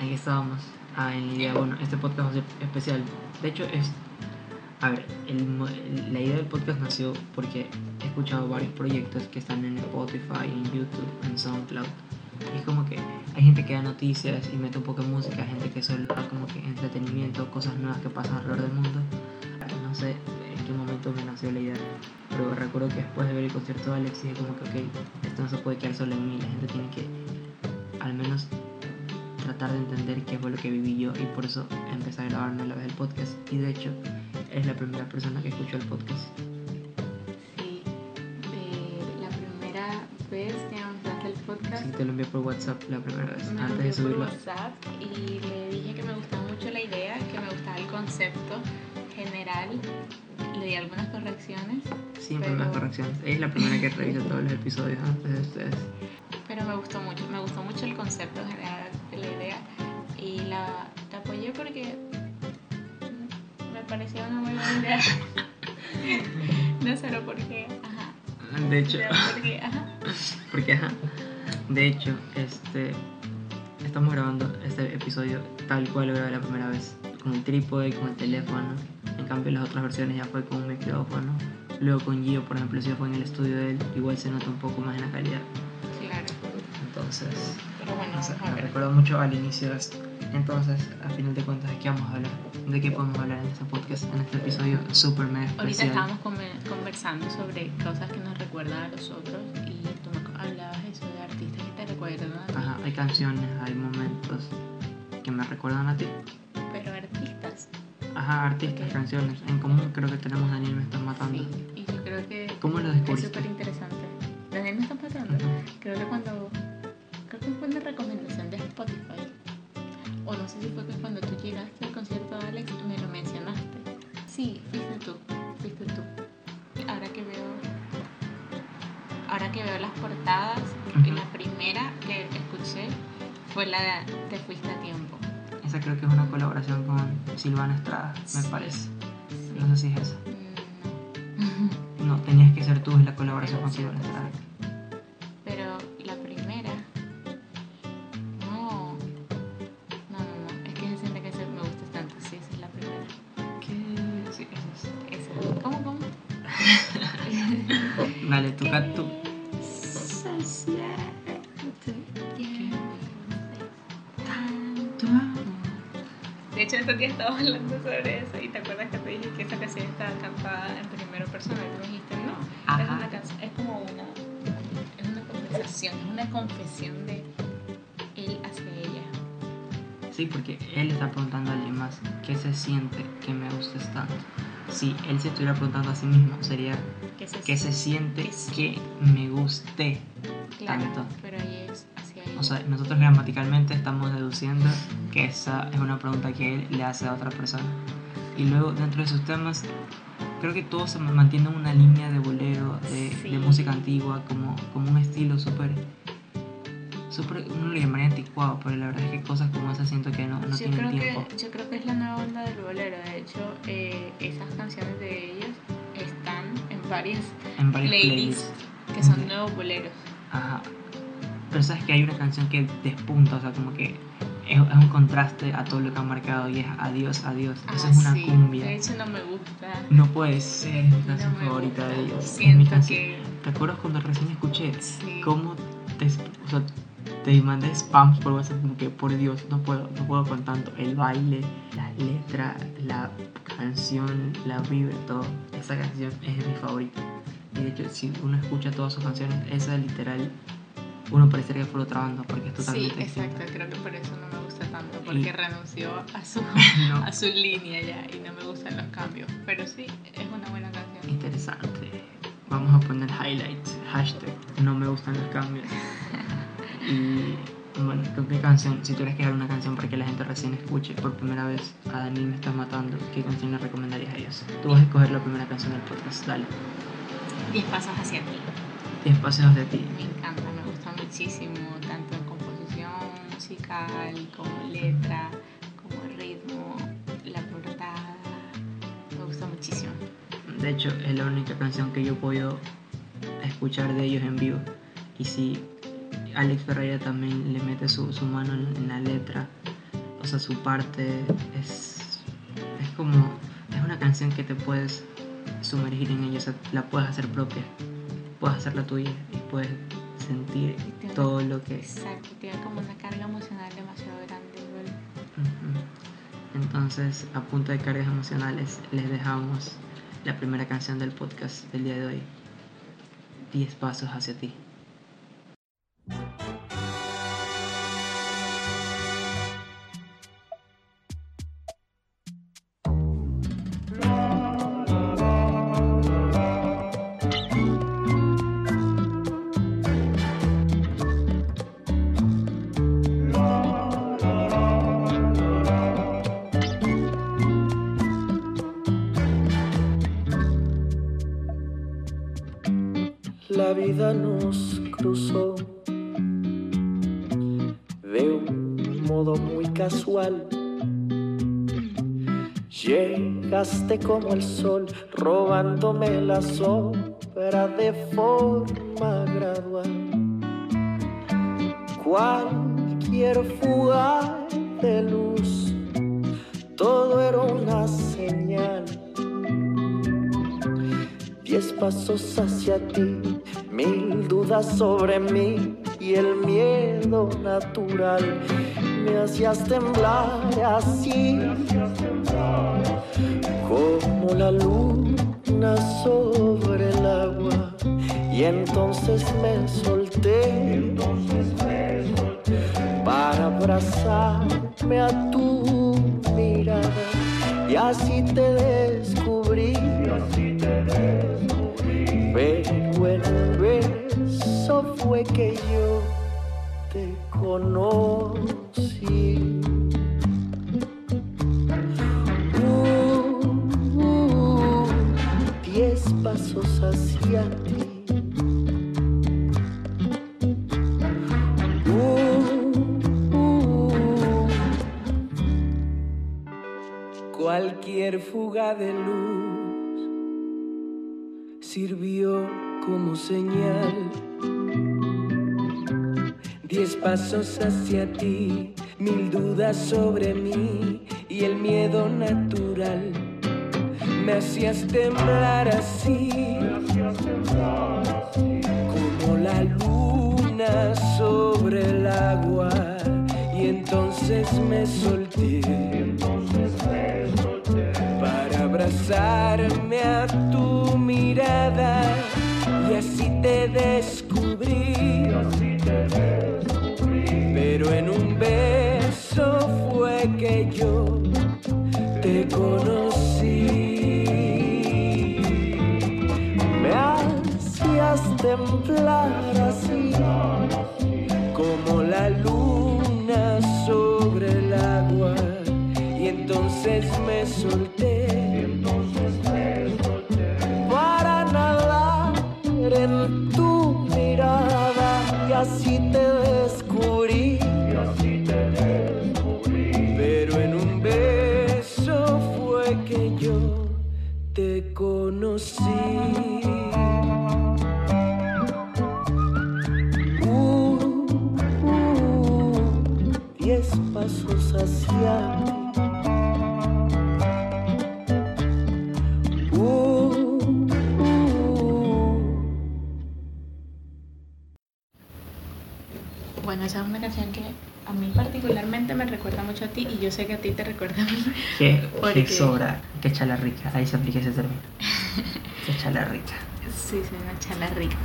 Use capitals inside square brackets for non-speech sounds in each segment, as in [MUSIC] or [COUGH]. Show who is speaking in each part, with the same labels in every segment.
Speaker 1: ahí estábamos. Ah, en la idea, bueno, este podcast va a ser especial. De hecho, es. A ver, el el- la idea del podcast nació porque he escuchado varios proyectos que están en Spotify, en YouTube, en SoundCloud. Y es como que hay gente que da noticias y mete un poco de música, gente que solo da como que entretenimiento, cosas nuevas que pasan alrededor del mundo. No sé en qué momento me nació la idea, pero recuerdo que después de ver el concierto de Alex dije como que, ok, esto no se puede quedar solo en mí, la gente tiene que al menos tratar de entender qué fue lo que viví yo y por eso empecé a grabarme la vez el podcast y de hecho es la primera persona que escuchó el podcast.
Speaker 2: Sí, eh, la primera vez que lanzaste el podcast
Speaker 1: Sí, te lo envié por WhatsApp la primera vez,
Speaker 2: me
Speaker 1: antes de
Speaker 2: envió por
Speaker 1: subirlo.
Speaker 2: WhatsApp y le dije que me gustaba mucho la idea, que me gustaba el concepto general. Le di algunas correcciones,
Speaker 1: Siempre
Speaker 2: pero-
Speaker 1: más correcciones. Es la primera que revisa todos los episodios antes de ustedes. [LAUGHS]
Speaker 2: pero me gustó mucho. Me gustó mucho el concepto general porque me parecía una muy buena idea. [LAUGHS] no solo porque, ajá,
Speaker 1: De hecho,
Speaker 2: porque, ajá.
Speaker 1: porque ajá, de hecho, este, estamos grabando este episodio tal cual lo grabé la primera vez, con el trípode, con el teléfono. En cambio, las otras versiones ya fue con un micrófono. Luego con Gio, por ejemplo, si fue en el estudio de él, igual se nota un poco más en la calidad.
Speaker 2: Claro,
Speaker 1: Entonces,
Speaker 2: pero bueno,
Speaker 1: me recuerda mucho al inicio de esto. Entonces, a final de cuentas, ¿de qué vamos a hablar? ¿De qué podemos hablar en este podcast, en este episodio súper mega
Speaker 2: Ahorita estábamos conversando sobre cosas que nos recuerdan a los otros y tú me hablabas eso de artistas que te recuerdan a ti,
Speaker 1: Ajá, hay canciones, hay momentos que me recuerdan a ti.
Speaker 2: pero artistas.
Speaker 1: Ajá, artistas,
Speaker 2: Ok.
Speaker 1: canciones. En común creo que tenemos Daniel Me Estás Matando.
Speaker 2: Sí, y yo creo que
Speaker 1: ¿Cómo lo
Speaker 2: es
Speaker 1: descubriste?
Speaker 2: súper interesante. Daniel me está pasando.
Speaker 1: Ujú.
Speaker 2: Creo que cuando. Creo que fue una recomendación de Spotify. Sé si fue que cuando tú llegaste al concierto de Alex me lo mencionaste. Sí, fuiste tú. Fuiste tú. Ahora que veo. Ahora que veo las portadas, la primera que escuché fue la de Te fuiste a tiempo.
Speaker 1: Esa creo que es una colaboración con Silvana Estrada, me
Speaker 2: Sí.
Speaker 1: parece.
Speaker 2: Sí.
Speaker 1: No sé si es esa.
Speaker 2: Mm, no.
Speaker 1: No, tenías que ser tú en la colaboración con Silvana Estrada.
Speaker 2: Estábamos hablando sobre eso y te acuerdas que te dije que esa canción estaba cantada en primera persona y tú dijiste no. Es
Speaker 1: Ajá.
Speaker 2: una canción, es como una, es una conversación, es una confesión de él hacia ella.
Speaker 1: Sí, porque él está preguntando a alguien más qué se siente que me gustes tanto. Si él se estuviera preguntando a sí mismo, sería
Speaker 2: Que se,
Speaker 1: qué se siente
Speaker 2: Que
Speaker 1: que me guste
Speaker 2: claro,
Speaker 1: tanto.
Speaker 2: pero ella es hacia ella.
Speaker 1: O sea, nosotros gramaticalmente estamos deduciendo que esa es una pregunta que él le hace a otra persona. Y luego, dentro de sus temas, creo que todo se mantiene en una línea de bolero, de,
Speaker 2: Sí.
Speaker 1: de música antigua, como, como un estilo súper. súper. uno le llamaría anticuado, pero la verdad es que cosas como esas siento que no, no
Speaker 2: yo,
Speaker 1: tienen
Speaker 2: creo
Speaker 1: tiempo.
Speaker 2: que, yo creo que es la nueva onda del bolero. De hecho, eh, esas canciones de ellos están en varias
Speaker 1: En varias
Speaker 2: playlists
Speaker 1: playlists.
Speaker 2: que son nuevos boleros.
Speaker 1: Ajá. Pero sabes que hay una canción que despunta, o sea, como que es, es un contraste a todo lo que han marcado y es adiós, adiós. Esa
Speaker 2: Ah,
Speaker 1: es una
Speaker 2: sí.
Speaker 1: cumbia.
Speaker 2: De hecho, no me gusta.
Speaker 1: No puede ser, es mi canción
Speaker 2: No
Speaker 1: favorita
Speaker 2: gusta.
Speaker 1: de ellos. Es mi
Speaker 2: Siento
Speaker 1: canción.
Speaker 2: que.
Speaker 1: ¿Te acuerdas cuando recién escuché
Speaker 2: Sí.
Speaker 1: cómo te, o sea, te mandé spams por WhatsApp? Como que, por Dios, no puedo, no puedo con tanto. El baile, la letra, la canción, la vibra, todo. Esa canción es mi favorita. Y de hecho, si uno escucha todas sus canciones, esa literal, uno parecería que fue otra banda porque es
Speaker 2: Sí,
Speaker 1: totalmente
Speaker 2: exacto.
Speaker 1: distinta.
Speaker 2: Creo que por eso no me gusta tanto. Porque
Speaker 1: Y-
Speaker 2: renunció a su, [LAUGHS]
Speaker 1: No,
Speaker 2: a su línea ya y no me gustan los cambios. Pero sí, es una buena canción.
Speaker 1: interesante. Vamos a poner highlights, hashtag, no me gustan los cambios. [LAUGHS] Y bueno, ¿con qué canción? Si tuvieras que dar una canción para que la gente recién escuche por primera vez a Daniel Me Estás Matando, ¿qué canción le recomendarías a ellos? Tú vas a escoger la primera canción del podcast, dale.
Speaker 2: Diez pasos hacia ti.
Speaker 1: Diez paseos de ti.
Speaker 2: Me encanta, muchísimo, tanto en composición musical, como letra, como ritmo, la portada. Me gusta muchísimo.
Speaker 1: De hecho, es la única canción que yo podido escuchar de ellos en vivo. Y si Alex Ferreira también le mete su, mano en, en la letra o sea, su parte es, es como, es una canción que te puedes sumergir en ella, o sea, la puedes hacer propia, puedes hacerla tuya y puedes sentir todo lo que...
Speaker 2: Exacto, tiene como una carga emocional demasiado grande.
Speaker 1: Ujú. Entonces, a punto de cargas emocionales, les dejamos la primera canción del podcast del día de hoy, 10 pasos hacia ti.
Speaker 3: La vida nos cruzó de un modo muy casual. Llegaste como el sol, robándome la sombra de forma gradual. Cualquier fuga de luz, todo era una señal. Diez pasos hacia ti, mil dudas sobre mí y el miedo natural. Me hacías temblar así como la luna sobre el agua. Y entonces me solté para abrazarme a tu mirada. Y así te descubrí pero un beso fue que yo te conocí. Uh, uh, diez pasos hacia ti. Uh, uh, Cualquier fuga de luz sirvió como señal. Diez pasos hacia ti, mil dudas sobre mí y el miedo natural. Me hacías temblar así, como la luna sobre el agua. Y entonces me solté descubrí. Pero en un beso fue que yo te conocí. Me hacías temblar así como la luna sobre el agua y entonces me solté pasos hacia ti. Uh, uh.
Speaker 2: Bueno, esa es una canción que a mí particularmente me recuerda mucho a ti y yo sé que a ti te recuerda a mí.
Speaker 1: Que,
Speaker 2: ¿Por
Speaker 1: que
Speaker 2: qué?
Speaker 1: sobra, que chala rica, ahí se aplica ese término. [LAUGHS] Que chala rica.
Speaker 2: Sí, se una charla rica.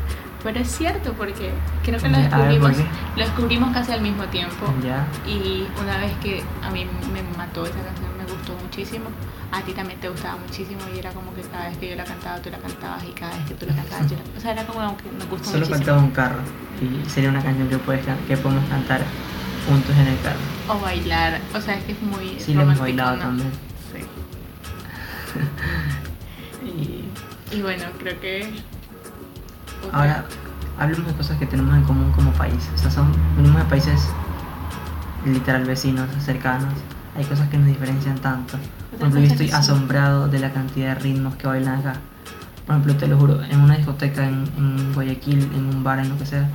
Speaker 2: Pero es cierto porque creo que lo
Speaker 1: Ya, a ver, ¿por
Speaker 2: descubrimos, lo descubrimos casi al mismo tiempo.
Speaker 1: Ya,
Speaker 2: Y una vez que a mí me mató esa canción, me gustó muchísimo. A ti también te gustaba muchísimo y era como que cada vez que yo la cantaba, tú la cantabas y cada vez que tú la cantabas, yo la... O sea, era como que nos gustó
Speaker 1: solo
Speaker 2: muchísimo.
Speaker 1: faltaba un carro y sería una canción que, puedes, can- que podemos cantar juntos en el carro.
Speaker 2: O bailar, o sea, es que es muy
Speaker 1: Sí, lo hemos bailado
Speaker 2: ¿no?
Speaker 1: también.
Speaker 2: Sí. [LAUGHS]
Speaker 1: Y
Speaker 2: Y bueno, creo que...
Speaker 1: ahora hablemos de cosas que tenemos en común como país. O sea, son, venimos de países literal vecinos, cercanos. Hay cosas que nos diferencian tanto. Por ejemplo, yo estoy asombrado de la cantidad de ritmos que bailan acá. Por ejemplo, te lo juro, en una discoteca en, en Guayaquil, en un bar, en lo que sea,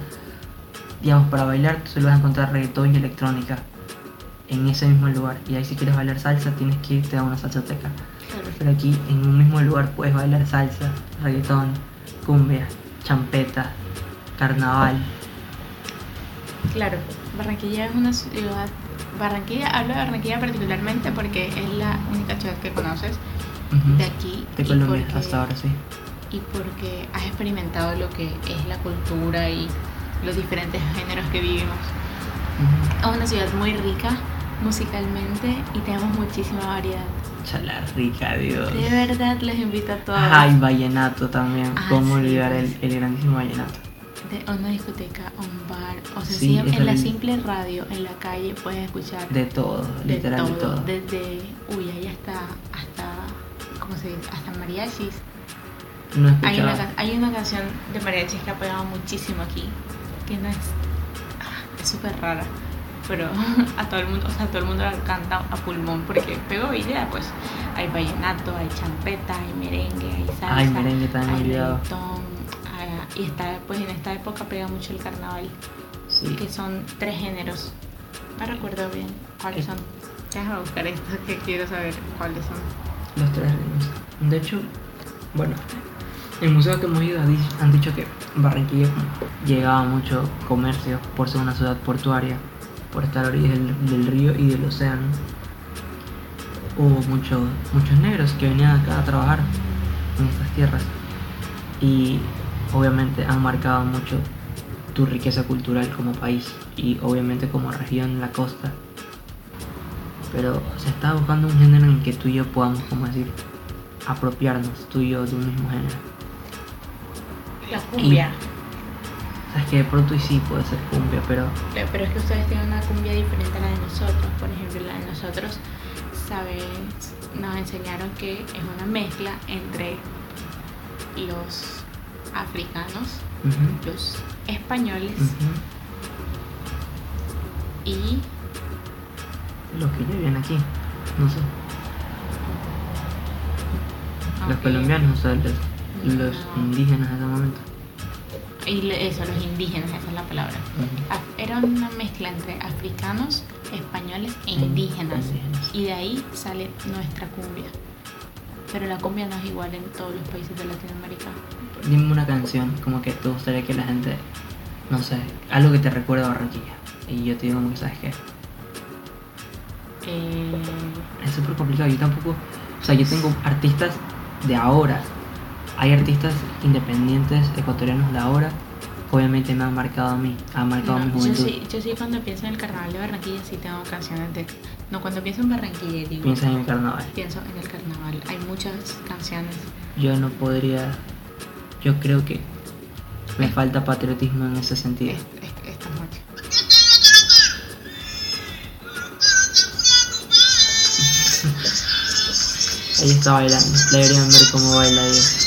Speaker 1: digamos, para bailar tú solo vas a encontrar reggaetón y electrónica. en ese mismo lugar. Y ahí si quieres bailar salsa tienes que irte a una salsoteca.
Speaker 2: Claro.
Speaker 1: Pero aquí en un mismo lugar puedes bailar salsa, reggaetón, cumbia, champeta, carnaval.
Speaker 2: Claro, Barranquilla es una ciudad. Barranquilla, hablo de Barranquilla particularmente porque es la única ciudad que conoces de aquí.
Speaker 1: De Colombia
Speaker 2: porque-
Speaker 1: hasta ahora sí.
Speaker 2: Y porque has experimentado lo que es la cultura y los diferentes géneros que vivimos. Es una ciudad muy rica musicalmente y tenemos muchísima variedad.
Speaker 1: Chala rica, Dios.
Speaker 2: De verdad les invito a todos.
Speaker 1: Ay, vallenato también.
Speaker 2: Ah,
Speaker 1: ¿Cómo
Speaker 2: sí,
Speaker 1: olvidar el, el grandísimo vallenato?
Speaker 2: De una discoteca, un bar, o sea,
Speaker 1: Sí,
Speaker 2: en la simple radio, en la calle puedes escuchar
Speaker 1: De todo,
Speaker 2: de
Speaker 1: literal de todo.
Speaker 2: desde uy, ahí hasta hasta ¿cómo se dice? hasta mariachis.
Speaker 1: No
Speaker 2: Hay una, hay una canción de mariachis que ha pegado muchísimo aquí, que no es ah, es súper rara, pero [LAUGHS] a todo el mundo, o sea, todo el mundo la canta a pulmón porque pegó y ya pues hay vallenato, hay champeta, hay merengue, hay salsa,
Speaker 1: Ay, merengue también me
Speaker 2: hay reggaetón, ah, y está pues en esta época pega mucho el carnaval,
Speaker 1: Sí.
Speaker 2: que son tres géneros. No recuerdo bien cuáles son. Déjame buscar esto que quiero saber cuáles son.
Speaker 1: Los tres ritmos. De hecho, bueno, el museo que hemos ido han dicho que Barranquilla llegaba mucho comercio por ser una ciudad portuaria, por estar a orillas del, del río y del océano. Hubo mucho- muchos negros que venían acá a trabajar en estas tierras y obviamente han marcado mucho tu riqueza cultural como país y obviamente como región la costa pero se está buscando un género en que tú y yo podamos, como decir, apropiarnos tú y yo de un mismo género.
Speaker 2: La cumbia.
Speaker 1: O sea, es que de pronto y sí puede ser cumbia, pero
Speaker 2: Pero pero es que ustedes tienen una cumbia diferente a la de nosotros. Por ejemplo, la de nosotros, ¿sabes? Nos enseñaron que es una mezcla entre los africanos, los españoles y
Speaker 1: los que ya viven aquí, no sé, los colombianos, o sea, los, los indígenas en ese momento.
Speaker 2: Y eso, los indígenas, esa es la palabra. Af- Era una mezcla entre africanos, españoles e indígenas. Y de ahí sale nuestra cumbia. Pero la cumbia no es igual en todos los países de Latinoamérica.
Speaker 1: Dime una canción como que te gustaría que la gente, no sé, algo que te recuerda a Barranquilla. Y yo te digo como que sabes qué.
Speaker 2: Eh,
Speaker 1: Es súper complicado. Yo tampoco. O sea, yo tengo artistas de ahora. Hay artistas independientes ecuatorianos de ahora. Obviamente me han marcado a mí. Han marcado
Speaker 2: no,
Speaker 1: mi
Speaker 2: yo,
Speaker 1: juventud.
Speaker 2: sí, yo sí cuando pienso en el carnaval de Barranquilla sí tengo canciones de... No, cuando pienso en Barranquilla digo...
Speaker 1: Piensa en el carnaval.
Speaker 2: Pienso en el carnaval. Hay muchas canciones.
Speaker 1: Yo no podría. Yo creo que me falta patriotismo en ese sentido.
Speaker 2: es- es- Esta noche.
Speaker 1: Ella está bailando. Deberían ver cómo baila Dios.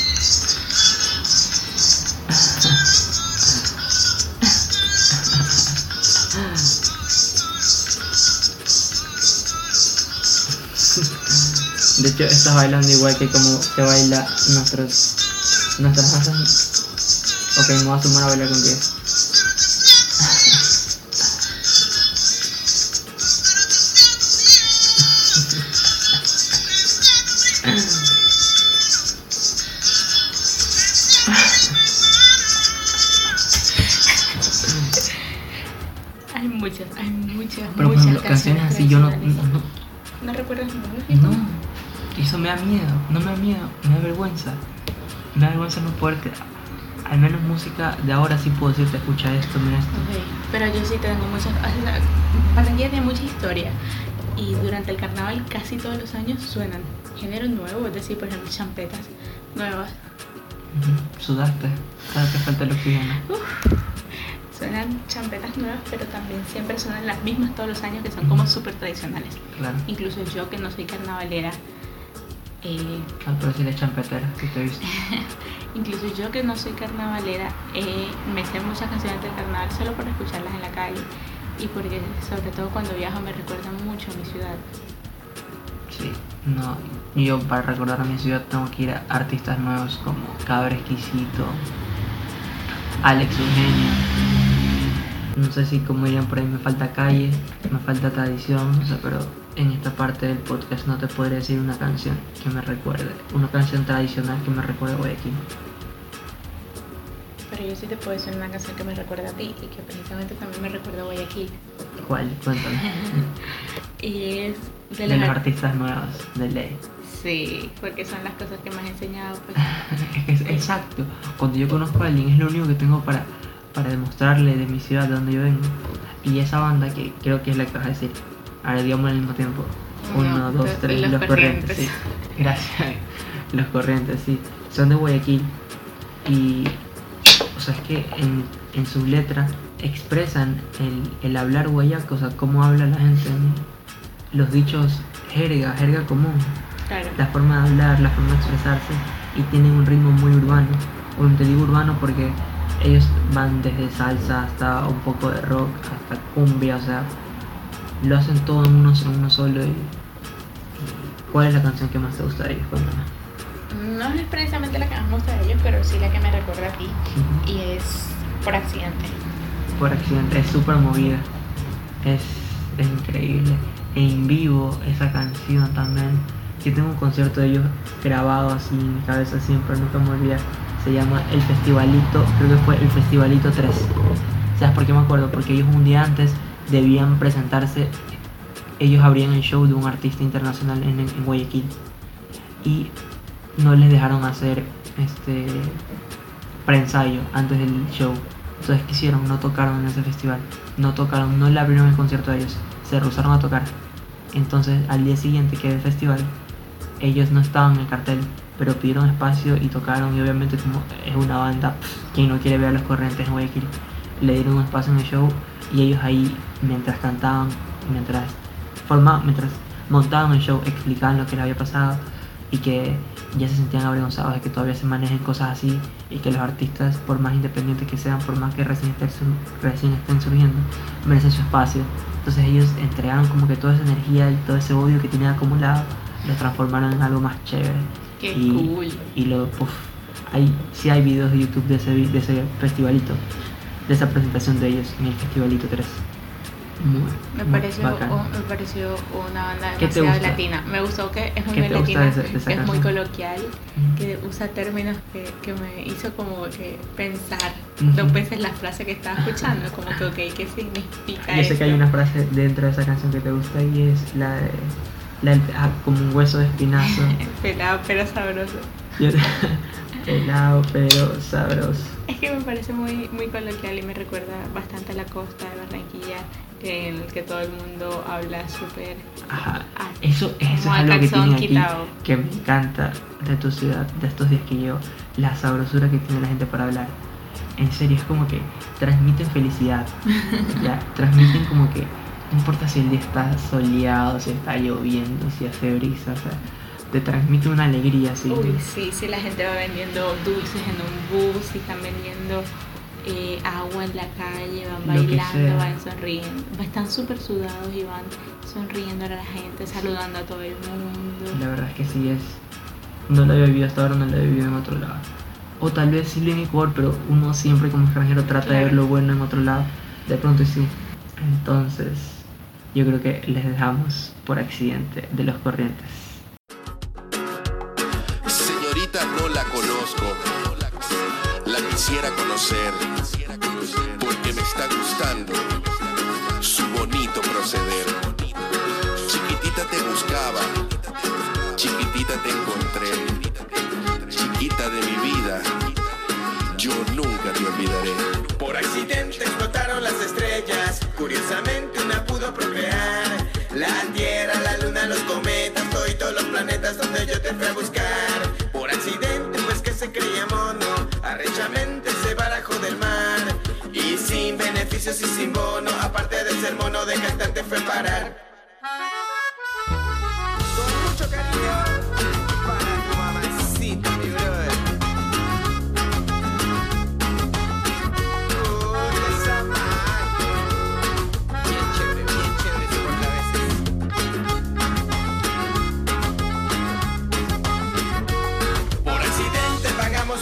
Speaker 1: De hecho, estás bailando igual que como se baila nuestros, nuestras danzas. Ok, me voy a sumar a bailar contigo. Me da miedo, no me da miedo, me da vergüenza. Me da vergüenza no poder que al menos música de ahora sí puedo decirte, escucha esto, mira esto.
Speaker 2: Pero yo sí tengo muchas. Barranquilla tiene mucha historia. Y durante el carnaval, casi todos los años suenan géneros nuevos, es decir, por ejemplo, champetas nuevas.
Speaker 1: Ujú, Sudaste, cada que falta el oxígeno.
Speaker 2: Suenan champetas nuevas, pero también siempre suenan las mismas todos los años, que son como súper tradicionales.
Speaker 1: Claro.
Speaker 2: Incluso yo, que no soy carnavalera, eh,
Speaker 1: Ah, pero si le champetera, que te he visto. [LAUGHS]
Speaker 2: incluso yo que no soy carnavalera, eh, me sé muchas canciones del carnaval solo por escucharlas en la calle. Y porque, sobre todo cuando viajo, me recuerdan mucho a mi ciudad.
Speaker 1: Sí, no, yo para recordar a mi ciudad tengo que ir a artistas nuevos como Cabra Exquisito, Alex Eugenio, no sé si como dirían por ahí me falta calle, me falta tradición, o sea, pero en esta parte del podcast no te podré decir una canción que me recuerde, una canción tradicional que me recuerde a Guayaquil.
Speaker 2: Pero yo sí te puedo decir una canción que me recuerda a ti y que precisamente también me recuerda a Guayaquil.
Speaker 1: ¿Cuál? Cuéntame. [LAUGHS]
Speaker 2: Y es de,
Speaker 1: de los artistas nuevos, de ley.
Speaker 2: Sí, porque son las cosas que me has enseñado. Pues. [LAUGHS]
Speaker 1: Es- Exacto. Cuando yo conozco a alguien es lo único que tengo para, para demostrarle de mi ciudad, de donde yo vengo. Y esa banda que creo que es la que vas a decir. Ahora digamos al mismo tiempo. Uno,
Speaker 2: No,
Speaker 1: dos,
Speaker 2: los
Speaker 1: tres, los, corrientes.
Speaker 2: Corrientes.
Speaker 1: sí. [LAUGHS] Gracias. Los corrientes, sí. Son de Guayaquil. Y, o sea, es que en, en sus letras expresan el, el hablar guayaco, o sea, cómo habla la gente. ¿no? Los dichos jerga, jerga común
Speaker 2: Claro.
Speaker 1: la forma de hablar, la forma de expresarse y tienen un ritmo muy urbano. Bueno, te digo urbano porque ellos van desde salsa hasta un poco de rock, hasta cumbia, o sea, lo hacen todo en uno, en uno solo. Y, ¿Cuál es la canción que más te gusta de ellos? Cuéntame.
Speaker 2: No es precisamente la que más me gusta de ellos, pero sí la que me recuerda a ti. Y es por accidente.
Speaker 1: Por accidente, es súper movida, es, es increíble. En vivo, esa canción también. Yo tengo un concierto de ellos grabado así en mi cabeza siempre, nunca me olvidar. Se llama El Festivalito, creo que fue el Festivalito 3. ¿Sabes por qué me acuerdo? Porque ellos un día antes debían presentarse, ellos abrían el show de un artista internacional en, Guayaquil. Y no les dejaron hacer este preensayo antes del show. Entonces, ¿qué hicieron? No tocaron en ese festival. No tocaron, no le abrieron el concierto a ellos. Se rehusaron a tocar. Entonces, al día siguiente que era el festival, ellos no estaban en el cartel, pero pidieron espacio y tocaron. Y obviamente, como es una banda, quien no quiere ver a los corrientes en Guayaquil, le dieron un espacio en el show. Y ellos ahí, mientras cantaban, mientras formaban, mientras montaban el show, explicaban lo que les había pasado y que ya se sentían avergonzados de que todavía se manejen cosas así y que los artistas, por más independientes que sean, por más que recién estén, recién estén surgiendo, merecen su espacio. Entonces ellos entregaron como que toda esa energía y todo ese odio que tenían acumulado, lo transformaron en algo más chévere.
Speaker 2: Qué
Speaker 1: y,
Speaker 2: cool.
Speaker 1: Y lo, puf, hay, sí hay videos de YouTube de ese, de ese festivalito, de esa presentación de ellos en el festivalito 3. Muy,
Speaker 2: Me
Speaker 1: muy
Speaker 2: pareció, un- me pareció una banda
Speaker 1: ¿Qué te
Speaker 2: demasiado latina. Me gustó que es muy
Speaker 1: ¿Qué te gusta
Speaker 2: latina,
Speaker 1: de esa- de esa
Speaker 2: que es muy coloquial,
Speaker 1: Ujú.
Speaker 2: que usa términos que, que me hizo como que pensar
Speaker 1: Ujú.
Speaker 2: dos veces la frase que estaba escuchando, como que, ok, ¿qué significa
Speaker 1: Yo sé que hay
Speaker 2: esto?
Speaker 1: una frase dentro de esa canción que te gusta y es la de la ah, como un hueso de espinazo. [LAUGHS]
Speaker 2: Pelado pero sabroso.
Speaker 1: Yo- [LAUGHS] Pelado pero sabroso.
Speaker 2: Es que me parece muy, muy coloquial y me recuerda bastante a la costa de Barranquilla, en el que todo el mundo habla súper...
Speaker 1: Ajá. Eso, eso es algo que tiene aquí
Speaker 2: quitado.
Speaker 1: que me encanta de tu ciudad, de estos días que llevo, la sabrosura que tiene la gente para hablar. En serio, es como que transmiten felicidad. [LAUGHS] ya, transmiten como que no importa si el día está soleado, si está lloviendo, si hace brisa, o sea, te transmite una alegría así.
Speaker 2: Uy, sí, sí, la gente va vendiendo dulces en un bus y están vendiendo eh, agua en la calle, van bailando, van sonriendo. Están súper sudados y van sonriendo a la gente, saludando a todo el mundo.
Speaker 1: La verdad es que sí es. No lo había vivido hasta ahora, no lo había vivido en otro lado. O tal vez sí lo en Ecuador, pero uno siempre como extranjero trata de ver lo bueno en otro lado. De pronto y sí. Entonces, yo creo que les dejamos por accidente de los corrientes.
Speaker 4: Quisiera conocer porque me está gustando su bonito proceder. Chiquitita te buscaba, chiquitita te encontré. Chiquita de mi vida, yo nunca te olvidaré.
Speaker 5: Por accidente explotaron las estrellas, curiosamente una pudo procrear. La tierra, la luna, los cometas, todos los planetas donde yo te fui a buscar. Beneficios y sin bono, aparte de ser mono de cantante fue parar. Con mucho cariño para tu mamacita, mi brother.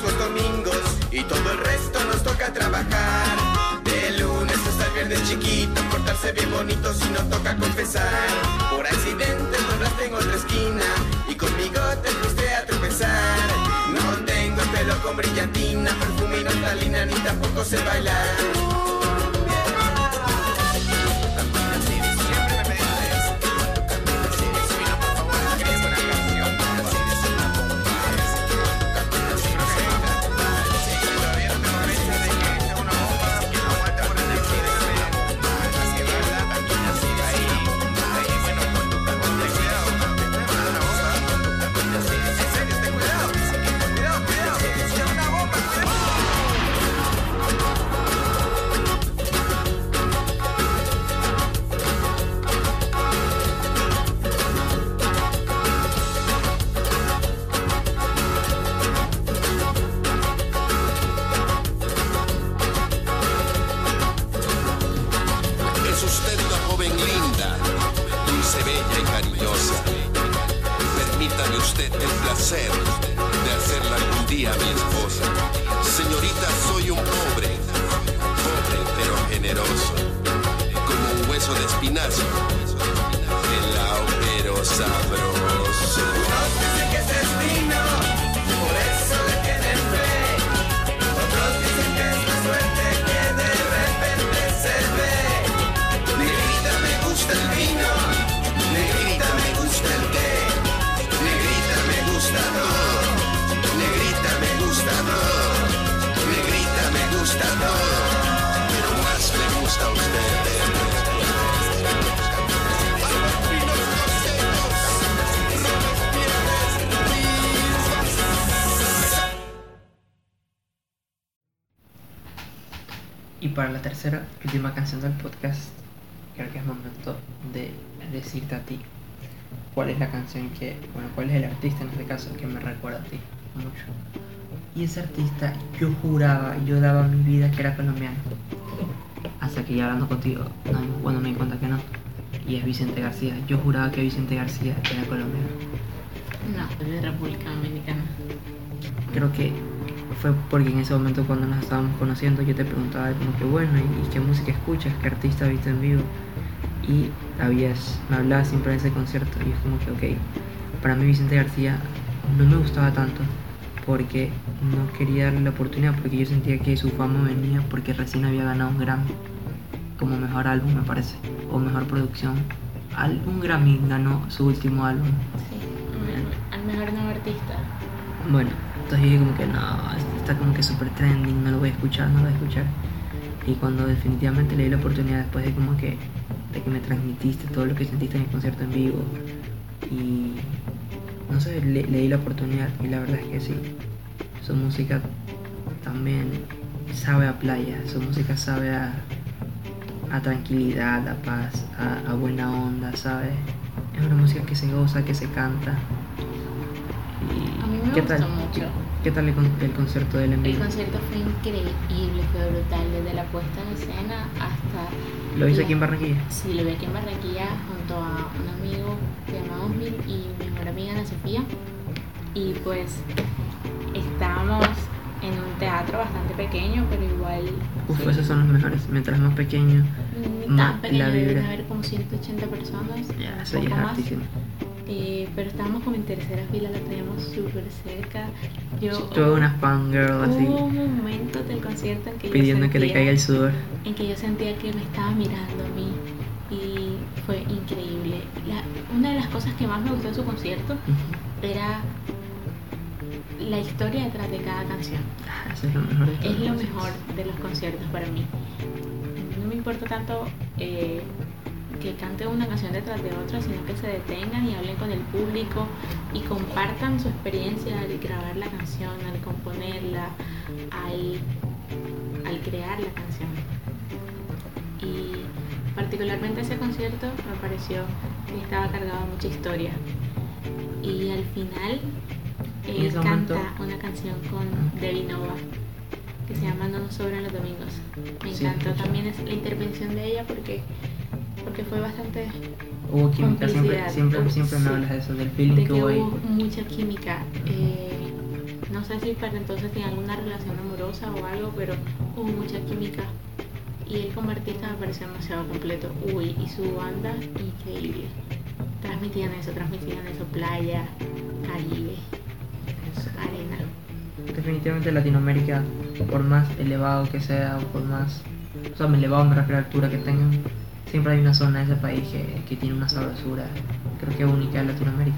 Speaker 5: Los domingos y todo el resto desde chiquito, portarse bien bonito si no toca confesar. Por accidente doblaste en otra esquina y conmigo te fuiste a tropezar. No tengo el pelo con brillantina, perfume y naftalina, ni tampoco sé bailar.
Speaker 1: Última canción del podcast, creo que es momento de decirte a ti cuál es la canción que, bueno, cuál es el artista en este caso que me recuerda a ti mucho. Y ese artista, yo juraba, yo daba mi vida que era colombiano. Hasta que ya hablando contigo, no, bueno, me di cuenta que no. Y es Vicente García. Yo juraba que Vicente García era colombiano.
Speaker 2: No, de República Dominicana.
Speaker 1: creo que fue porque en ese momento cuando nos estábamos conociendo yo te preguntaba como que bueno ¿y, qué música escuchas? ¿qué artista viste en vivo? y habías, me hablabas siempre de ese concierto y es como que ok para mí Vicente García no me gustaba tanto porque no quería darle la oportunidad porque yo sentía que su fama venía porque recién había ganado un Grammy como mejor álbum me parece o mejor producción Al- un Grammy ganó su último álbum
Speaker 2: Sí, al mejor nuevo artista.
Speaker 1: Bueno, yo dije como que no, está como que súper trending, no lo voy a escuchar, no lo voy a escuchar. Y cuando definitivamente le di la oportunidad después de como que, de que me transmitiste todo lo que sentiste en el concierto en vivo y no sé, le, le di la oportunidad y la verdad es que sí, su música también sabe a playa, su música sabe a, a tranquilidad, a paz, a, a buena onda, ¿sabes? Es una música que se goza, que se canta. Y
Speaker 2: A mí me
Speaker 1: ¿qué
Speaker 2: gustó
Speaker 1: tal?
Speaker 2: mucho.
Speaker 1: ¿Qué, tal el, el concierto del en
Speaker 2: El concierto fue increíble, fue brutal, desde la puesta en escena hasta...
Speaker 1: ¿Lo hice aquí en Barranquilla?
Speaker 2: Sí, lo vi aquí en Barranquilla junto a un amigo que se llama Osmil y mi mejor amiga Ana Sofía. Y pues estábamos en un teatro bastante pequeño, pero igual...
Speaker 1: Uf,
Speaker 2: sí,
Speaker 1: esos son los mejores. Mientras más pequeño,
Speaker 2: ni
Speaker 1: ma-
Speaker 2: tan pequeño,
Speaker 1: la
Speaker 2: deben
Speaker 1: vibra.
Speaker 2: haber como 180 personas,
Speaker 1: ya, eso ya es
Speaker 2: más. Eh, pero estábamos como en tercera fila, la teníamos súper cerca. Yo
Speaker 1: Tuve una fangirl así,
Speaker 2: Hubo momentos del concierto en que yo
Speaker 1: pidiendo que le
Speaker 2: sentía-
Speaker 1: caiga el sudor.
Speaker 2: en que yo sentía que me estaba mirando a mí y fue increíble. La- una de las cosas que más me gustó de su concierto era la historia detrás de cada canción.
Speaker 1: Ah, Eso es lo mejor de todo.
Speaker 2: Es lo mejor de los conciertos para mí. No me importa tanto eh, que canten una canción detrás de otra, sino que se detengan y hablen con el público y compartan su experiencia al grabar la canción, al componerla, al, al crear la canción. Y particularmente ese concierto me pareció que estaba cargado de mucha historia. Y al final él canta una canción con Debbie Nova que se llama No nos sobran los domingos. Me
Speaker 1: Sí,
Speaker 2: encantó
Speaker 1: escuché.
Speaker 2: también es la intervención de ella porque porque fue bastante
Speaker 1: Hubo química, siempre, siempre, siempre me
Speaker 2: sí.
Speaker 1: hablas de eso, del
Speaker 2: de
Speaker 1: feeling
Speaker 2: que
Speaker 1: que hubo
Speaker 2: hubo mucha química. Eh, no sé si para entonces tenía alguna relación amorosa o algo, pero hubo mucha química Y él como artista me pareció demasiado completo. Uy, y su banda, increíble. Transmitían eso, transmitían eso, playa, Caribe, arena.
Speaker 1: Definitivamente Latinoamérica, por más elevado que sea, o por más, o sea, elevado me refiero a altura que tengan, siempre hay una zona de ese país que, que tiene una sabrosura, creo que única en Latinoamérica.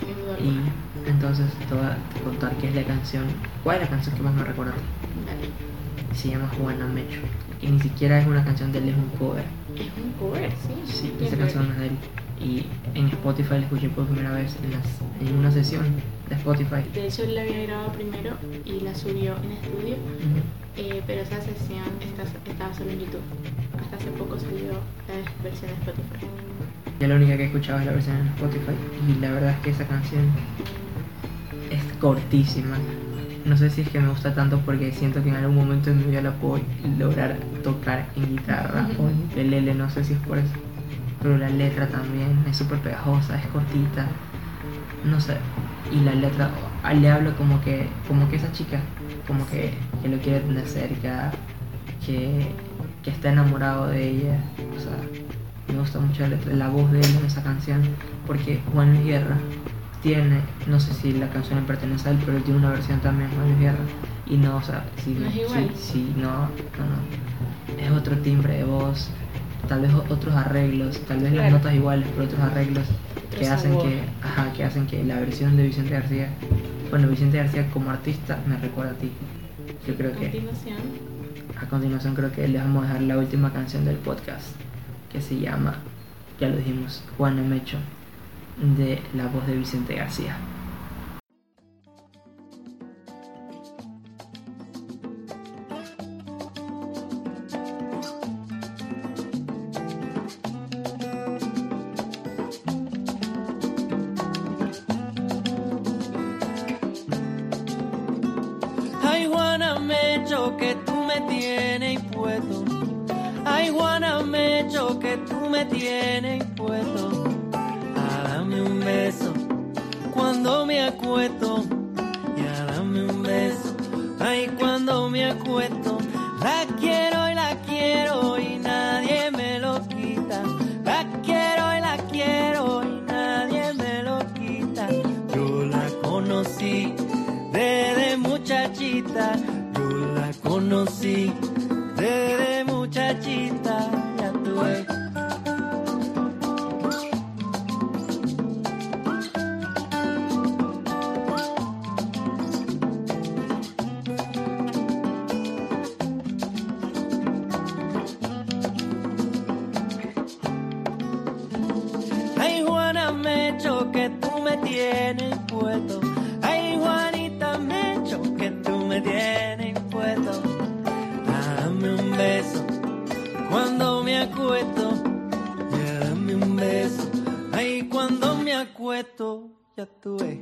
Speaker 2: Duda
Speaker 1: Y entonces te voy a contar qué es la canción, cuál es la canción que más me recuerda a ti.
Speaker 2: Dale.
Speaker 1: Se llama Juana Mecho, y ni siquiera es una canción de él, es un cover.
Speaker 2: Es un cover, sí.
Speaker 1: Sí, esa canción es de él. Y en Spotify la escuché por primera vez en, las- en una sesión de Spotify.
Speaker 2: De hecho, él la había grabado primero y la subió en estudio, eh, pero esa sesión estaba solo en YouTube. Hace poco salió la versión de Spotify.
Speaker 1: Yo la única que he escuchado es la versión en Spotify y la verdad es que esa canción es cortísima. No sé si es que me gusta tanto porque siento que en algún momento en mi vida la puedo lograr tocar en guitarra o en ukelele, no sé si es por eso. Pero la letra también es súper pegajosa, es cortita, no sé. Y la letra ah, le habla como que, como que esa chica, como que, que lo quiere tener cerca, que, que está enamorado de ella. O sea, me gusta mucho la, voz de él en esa canción porque Juan Luis Guerra tiene, no sé si la canción le pertenece a él, pero él tiene una versión también Juan Luis Guerra y no, o sea, si,
Speaker 2: ¿No
Speaker 1: si- si no, no, no, es otro timbre de voz, tal vez otros arreglos, tal vez las notas iguales, pero otros arreglos que hacen
Speaker 2: sabor.
Speaker 1: que, ajá, que hacen que la versión de Vicente García, bueno, Vicente García como artista me recuerda a ti. Yo creo que a continuación creo que les vamos a dejar la última canción del podcast que se llama, ya lo dijimos, Juana Mecho de la voz de Vicente García.
Speaker 6: Juana Mecho, que tú me tienes impuesto. A dame un beso cuando me acuesto. Y a dame un beso. Ay, cuando me acuesto. La quiero y la quiero y nadie me lo quita. La quiero y la quiero y nadie me lo quita. Yo la conocí desde muchachita. Yo la conocí acuesto. Ya dame un beso. Ay, cuando me acuesto, ya tú ves.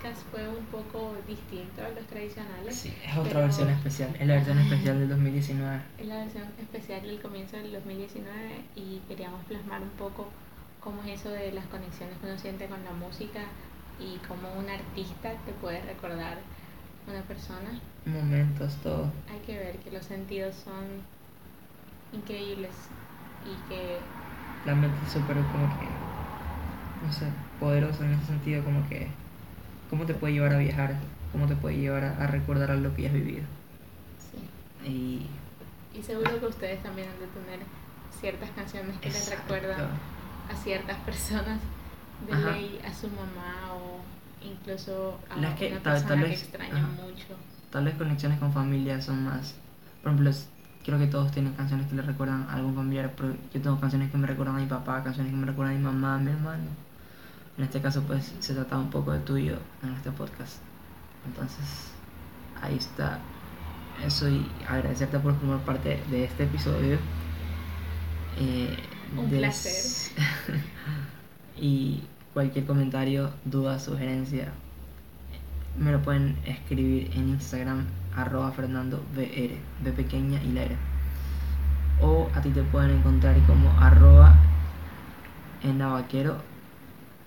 Speaker 2: Podcast fue un poco distinto a los tradicionales.
Speaker 1: Sí, es otra versión especial, es la versión [LAUGHS] especial del 2019.
Speaker 2: Es la versión especial del comienzo del 2019 y queríamos plasmar un poco cómo es eso de las conexiones que uno siente con la música y cómo un artista te puede recordar una persona.
Speaker 1: Momentos, todo.
Speaker 2: Hay que ver que los sentidos son increíbles y que
Speaker 1: La mente es súper como que, no sé, poderosa en ese sentido, como que, cómo te puede llevar a viajar, cómo te puede llevar a, a recordar algo que ya has vivido.
Speaker 2: sí,
Speaker 1: Y
Speaker 2: Y seguro que ustedes también han de tener ciertas canciones que les
Speaker 1: Exacto.
Speaker 2: recuerdan a ciertas personas de
Speaker 1: Ajá.
Speaker 2: ley, a su mamá o incluso a
Speaker 1: Las que
Speaker 2: una
Speaker 1: tal-
Speaker 2: persona
Speaker 1: tal
Speaker 2: que
Speaker 1: vez-
Speaker 2: extrañan
Speaker 1: ajá.
Speaker 2: mucho.
Speaker 1: Tal vez conexiones con familia son más. Por ejemplo, creo que todos tienen canciones que le recuerdan a algún familiar. Pero yo tengo canciones que me recuerdan a mi papá, canciones que me recuerdan a mi mamá, a mi hermano. En este caso, pues se trata un poco de tuyo en este podcast. Entonces, ahí está. Eso y agradecerte por formar parte de este episodio. Eh,
Speaker 2: Un placer. [LAUGHS]
Speaker 1: y cualquier comentario, duda, sugerencia, me lo pueden escribir en Instagram arroba fernando br, b pequeña y la r. O a ti te pueden encontrar como arroba ena vaquero,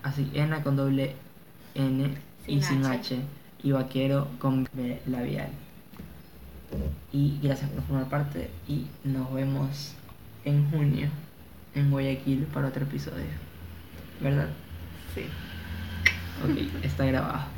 Speaker 1: así ena con doble n y
Speaker 2: Sin
Speaker 1: sin
Speaker 2: H.
Speaker 1: h, y vaquero con b labial. Y gracias por formar parte y nos vemos en junio en Guayaquil para otro episodio. ¿Verdad?
Speaker 2: Sí.
Speaker 1: Ok, está grabado.